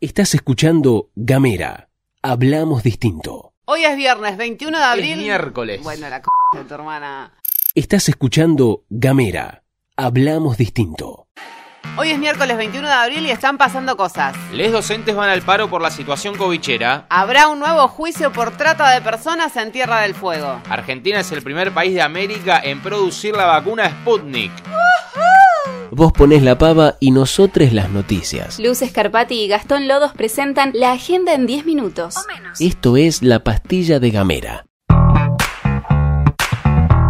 Estás escuchando Gamera. Hablamos distinto. Hoy es viernes 21 de abril. Es miércoles. Bueno, la c de tu hermana. Estás escuchando Gamera. Hablamos distinto. Hoy es miércoles 21 de abril y están pasando cosas. Les docentes van al paro por la situación covichera. Habrá un nuevo juicio por trata de personas en Tierra del Fuego. Argentina es el primer país de América en producir la vacuna Sputnik. Vos ponés la pava y nosotros las noticias. Luz Escarpati y Gastón Lodos presentan la agenda en 10 minutos. Esto es la pastilla de Gamera.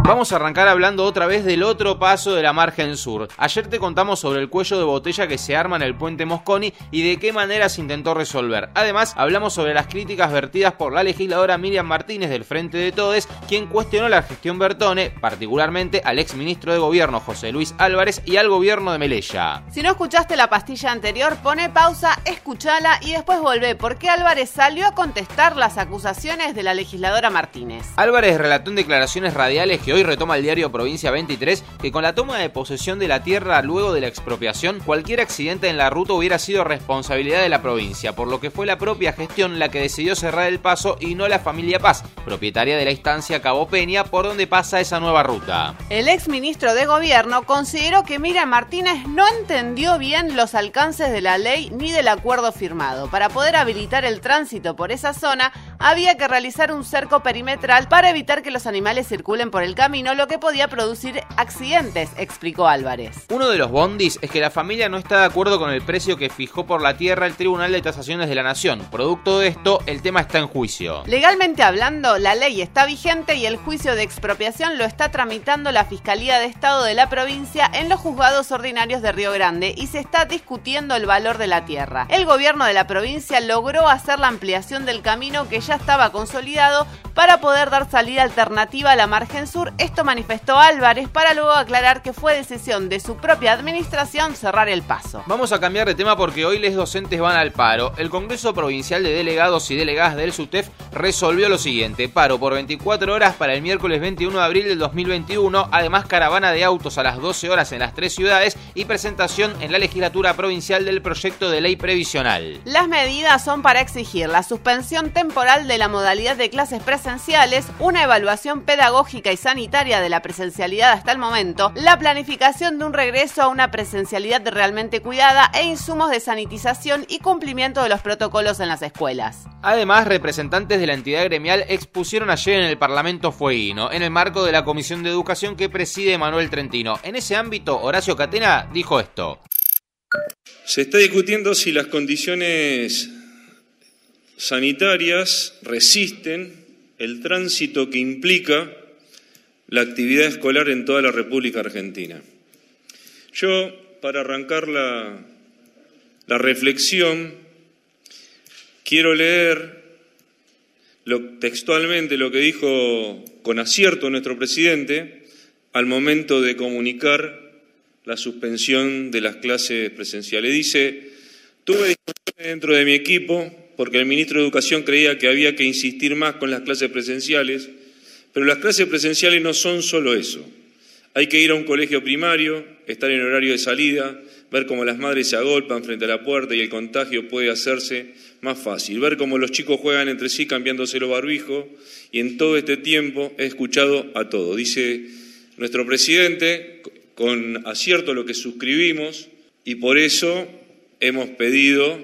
Vamos a arrancar hablando otra vez del otro paso de la margen sur. Ayer te contamos sobre el cuello de botella que se arma en el puente Mosconi y de qué manera se intentó resolver. Además, hablamos sobre las críticas vertidas por la legisladora Miriam Martínez del Frente de Todes, quien cuestionó la gestión Bertone, particularmente al ex ministro de Gobierno José Luis Álvarez y al gobierno de Melella. Si no escuchaste la pastilla anterior, pone pausa, escúchala y después volvé, porque Álvarez salió a contestar las acusaciones de la legisladora Martínez. Álvarez relató en declaraciones radiales que hoy retoma el diario Provincia 23 que con la toma de posesión de la tierra luego de la expropiación, cualquier accidente en la ruta hubiera sido responsabilidad de la provincia, por lo que fue la propia gestión la que decidió cerrar el paso y no la familia Paz, propietaria de la instancia Cabo Peña, por donde pasa esa nueva ruta. El ex ministro de Gobierno consideró que Miriam Martínez no entendió bien los alcances de la ley ni del acuerdo firmado. Para poder habilitar el tránsito por esa zona, había que realizar un cerco perimetral para evitar que los animales circulen por el camino lo que podía producir accidentes, explicó Álvarez. Uno de los bondis es que la familia no está de acuerdo con el precio que fijó por la tierra el Tribunal de Tasaciones de la Nación. Producto de esto, el tema está en juicio. Legalmente hablando, la ley está vigente y el juicio de expropiación lo está tramitando la Fiscalía de Estado de la provincia en los juzgados ordinarios de Río Grande y se está discutiendo el valor de la tierra. El gobierno de la provincia logró hacer la ampliación del camino que ya estaba consolidado para poder dar salida alternativa a la margen sur esto manifestó Álvarez para luego aclarar que fue decisión de su propia administración cerrar el paso. Vamos a cambiar de tema porque hoy los docentes van al paro. El Congreso Provincial de Delegados y Delegadas del SUTEF resolvió lo siguiente. Paro por 24 horas para el miércoles 21 de abril del 2021. Además, caravana de autos a las 12 horas en las tres ciudades y presentación en la legislatura provincial del proyecto de ley previsional. Las medidas son para exigir la suspensión temporal de la modalidad de clases presenciales, una evaluación pedagógica y sanitaria de la presencialidad hasta el momento, la planificación de un regreso a una presencialidad realmente cuidada e insumos de sanitización y cumplimiento de los protocolos en las escuelas. Además, representantes de la entidad gremial expusieron ayer en el Parlamento Fueguino, en el marco de la Comisión de Educación que preside Manuel Trentino. En ese ámbito, Horacio Catena dijo esto. Se está discutiendo si las condiciones sanitarias resisten el tránsito que implica la actividad escolar en toda la República Argentina. Yo, para arrancar la, la reflexión, quiero leer textualmente lo que dijo con acierto nuestro presidente al momento de comunicar la suspensión de las clases presenciales. Dice, tuve discusiones dentro de mi equipo porque el ministro de Educación creía que había que insistir más con las clases presenciales pero las clases presenciales no son solo eso. Hay que ir a un colegio primario, estar en horario de salida, ver cómo las madres se agolpan frente a la puerta y el contagio puede hacerse más fácil, ver cómo los chicos juegan entre sí cambiándose los barbijos y en todo este tiempo he escuchado a todo. Dice nuestro presidente, con acierto lo que suscribimos y por eso hemos pedido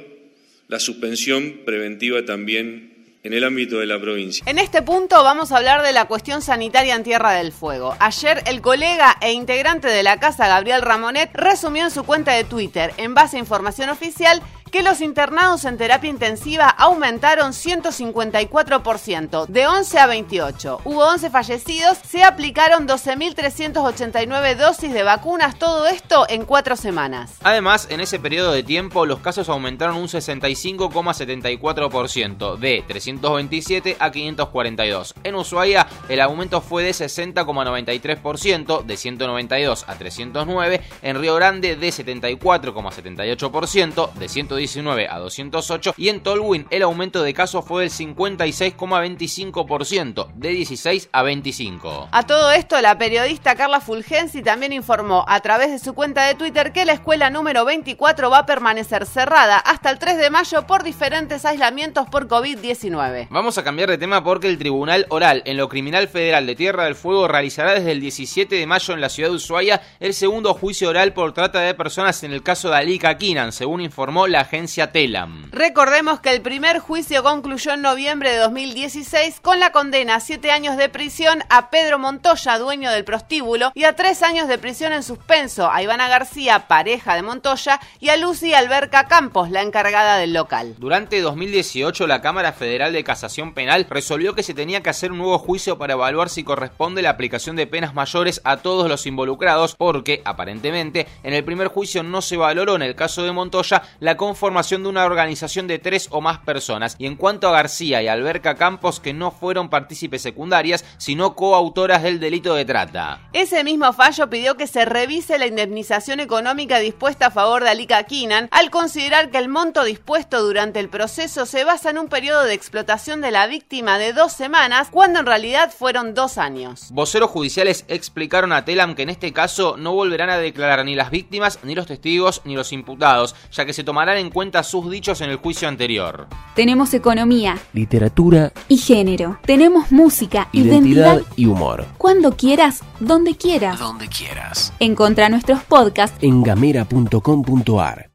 la suspensión preventiva también en el ámbito de la provincia. En este punto vamos a hablar de la cuestión sanitaria en Tierra del Fuego. Ayer el colega e integrante de la casa, Gabriel Ramonet, resumió en su cuenta de Twitter, en base a información oficial, que los internados en terapia intensiva aumentaron 154%, de 11 a 28. Hubo 11 fallecidos, se aplicaron 12.389 dosis de vacunas, todo esto en cuatro semanas. Además, en ese periodo de tiempo, los casos aumentaron un 65,74%, de 327 a 542. En Ushuaia, el aumento fue de 60,93%, de 192 a 309. En Río Grande, de 74,78%, de 110 119 a 208 y en Tolwyn el aumento de casos fue del 56,25%, de 16 a 25. A todo esto, la periodista Carla Fulgenzi también informó a través de su cuenta de Twitter que la escuela número 24 va a permanecer cerrada hasta el 3 de mayo por diferentes aislamientos por COVID-19. Vamos a cambiar de tema porque el Tribunal Oral en lo Criminal Federal de Tierra del Fuego realizará desde el 17 de mayo en la ciudad de Ushuaia el segundo juicio oral por trata de personas en el caso de Alika Kinan, según informó la agencia Telam. Recordemos que el primer juicio concluyó en noviembre de 2016 con la condena a siete años de prisión a Pedro Montoya, dueño del prostíbulo, y a tres años de prisión en suspenso a Ivana García, pareja de Montoya, y a Lucy Alberca Campos, la encargada del local. Durante 2018, la Cámara Federal de Casación Penal resolvió que se tenía que hacer un nuevo juicio para evaluar si corresponde la aplicación de penas mayores a todos los involucrados, porque, aparentemente, en el primer juicio no se valoró en el caso de Montoya la conformación de una organización de tres o más personas, y en cuanto a García y Alberca Campos, que no fueron partícipes secundarias, sino coautoras del delito de trata. Ese mismo fallo pidió que se revise la indemnización económica dispuesta a favor de Alika Kinan, al considerar que el monto dispuesto durante el proceso se basa en un periodo de explotación de la víctima de dos semanas, cuando en realidad fueron dos años. Voceros judiciales explicaron a Telam que en este caso no volverán a declarar ni las víctimas, ni los testigos, ni los imputados, ya que se tomarán en cuenta sus dichos en el juicio anterior. Tenemos economía Literatura, y género. Tenemos música, identidad identidad. y humor. Cuando quieras, donde quieras. Donde quieras. Encontra nuestros podcasts En gamera.com.ar.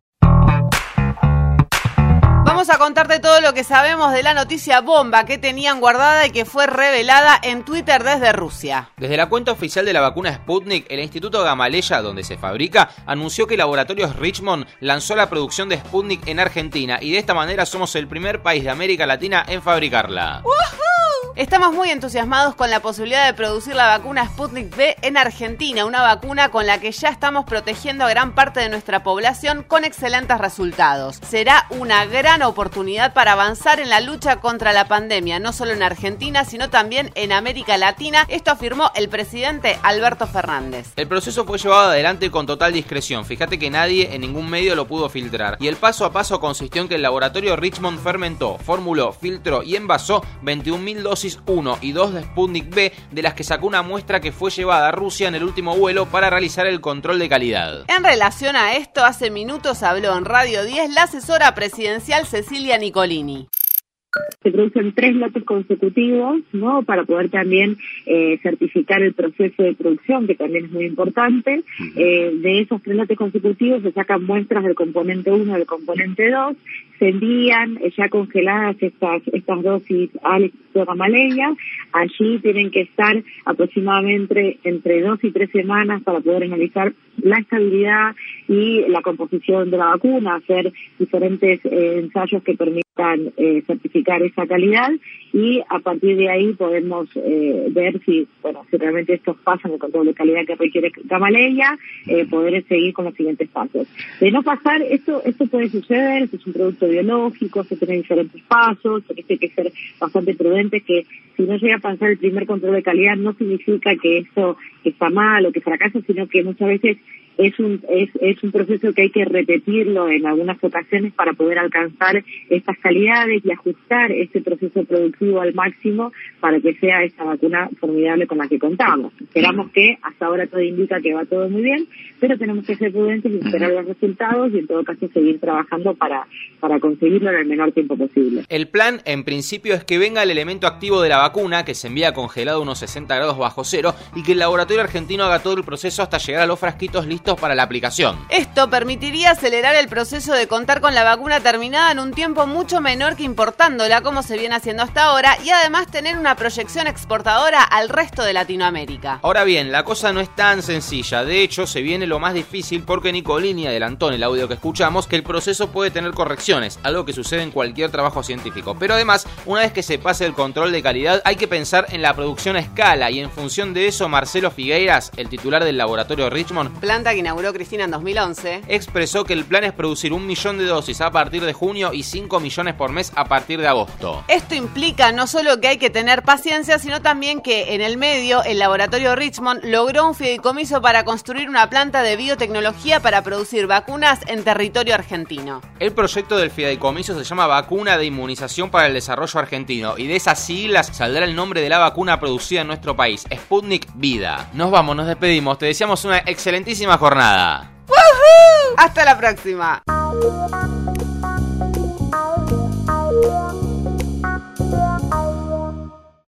Vamos a contarte todo lo que sabemos de la noticia bomba que tenían guardada y que fue revelada en Twitter desde Rusia. Desde la cuenta oficial de la vacuna Sputnik, el Instituto Gamaleya, donde se fabrica, anunció que Laboratorios Richmond lanzó la producción de Sputnik en Argentina y de esta manera somos el primer país de América Latina en fabricarla. Estamos muy entusiasmados con la posibilidad de producir la vacuna Sputnik V en Argentina, una vacuna con la que ya estamos protegiendo a gran parte de nuestra población con excelentes resultados. Será una gran oportunidad para avanzar en la lucha contra la pandemia, no solo en Argentina, sino también en América Latina. Esto afirmó el presidente Alberto Fernández. El proceso fue llevado adelante con total discreción. Fíjate que nadie en ningún medio lo pudo filtrar. Y el paso a paso consistió en que el laboratorio Richmond fermentó, formuló, filtró y envasó 21.000 dosis 1 y 2 de Sputnik B, de las que sacó una muestra que fue llevada a Rusia en el último vuelo para realizar el control de calidad. En relación a esto, hace minutos habló en Radio 10 la asesora presidencial Cecilia Nicolini. Se producen tres lotes consecutivos, ¿no? Para poder también eh, certificar el proceso de producción, que también es muy importante. Eh, de esos tres lotes consecutivos se sacan muestras del componente 1 y del componente 2, se envían eh, ya congeladas estas, estas dosis al Gamaleya. Allí tienen que estar aproximadamente entre dos y tres semanas para poder analizar la estabilidad y la composición de la vacuna, hacer diferentes eh, ensayos que permitan eh, certificar esa calidad y a partir de ahí podemos eh, ver si, bueno, si realmente estos pasan el control de calidad que requiere Gamaleya, eh, poder seguir con los siguientes pasos. De no pasar, esto, esto puede suceder, esto es un producto biológico, se tiene diferentes pasos, hay que ser bastante prudente que si no llega a pasar el primer control de calidad no significa que eso está mal o que fracasa, sino que muchas veces es un es, es un proceso que hay que repetirlo en algunas ocasiones para poder alcanzar estas calidades y ajustar ese proceso productivo al máximo para que sea esta vacuna formidable con la que contamos. Esperamos que hasta ahora todo indica que va todo muy bien, pero tenemos que ser prudentes y esperar los resultados y en todo caso seguir trabajando para, para conseguirlo en el menor tiempo posible. El plan, en principio, es que venga el elemento activo de la vacuna, que se envía congelado a unos 60 grados bajo cero, y que el laboratorio argentino haga todo el proceso hasta llegar a los frasquitos listos para la aplicación. Esto permitiría acelerar el proceso de contar con la vacuna terminada en un tiempo mucho menor que importándola como se viene haciendo hasta ahora y además tener una proyección exportadora al resto de Latinoamérica. Ahora bien, la cosa no es tan sencilla, de hecho se viene lo más difícil porque Nicolini adelantó en el audio que escuchamos que el proceso puede tener correcciones, algo que sucede en cualquier trabajo científico. Pero además, una vez que se pase el control de calidad, hay que pensar en la producción a escala y en función de eso Marcelo Figueiras, el titular del laboratorio Richmond, Planta que inauguró Cristina en 2011. expresó que el plan es producir un millón de dosis a partir de junio y 5 millones millones por mes a partir de agosto. Esto implica no solo que hay que tener paciencia, sino también que en el medio el laboratorio Richmond logró un fideicomiso para construir una planta de biotecnología para producir vacunas en territorio argentino. El proyecto del fideicomiso se llama Vacuna de Inmunización para el Desarrollo Argentino y de esas siglas saldrá el nombre de la vacuna producida en nuestro país, Sputnik Vida. Nos vamos, nos despedimos, te deseamos una excelentísima jornada. Hasta la próxima.